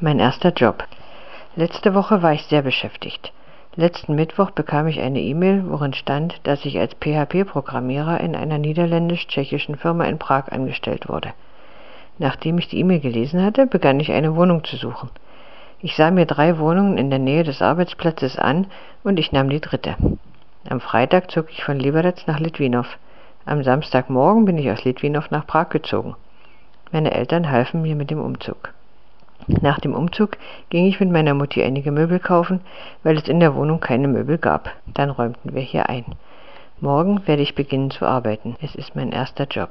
Mein erster Job. Letzte Woche war ich sehr beschäftigt. Letzten Mittwoch bekam ich eine E-Mail, worin stand, dass ich als PHP-Programmierer in einer niederländisch-tschechischen Firma in Prag angestellt wurde. Nachdem ich die E-Mail gelesen hatte, begann ich eine Wohnung zu suchen. Ich sah mir drei Wohnungen in der Nähe des Arbeitsplatzes an und ich nahm die dritte. Am Freitag zog ich von Liberec nach Litwinow. Am Samstagmorgen bin ich aus Litwinow nach Prag gezogen. Meine Eltern halfen mir mit dem Umzug. Nach dem Umzug ging ich mit meiner Mutti einige Möbel kaufen, weil es in der Wohnung keine Möbel gab. Dann räumten wir hier ein. Morgen werde ich beginnen zu arbeiten. Es ist mein erster Job.